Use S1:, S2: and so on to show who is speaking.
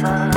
S1: sun.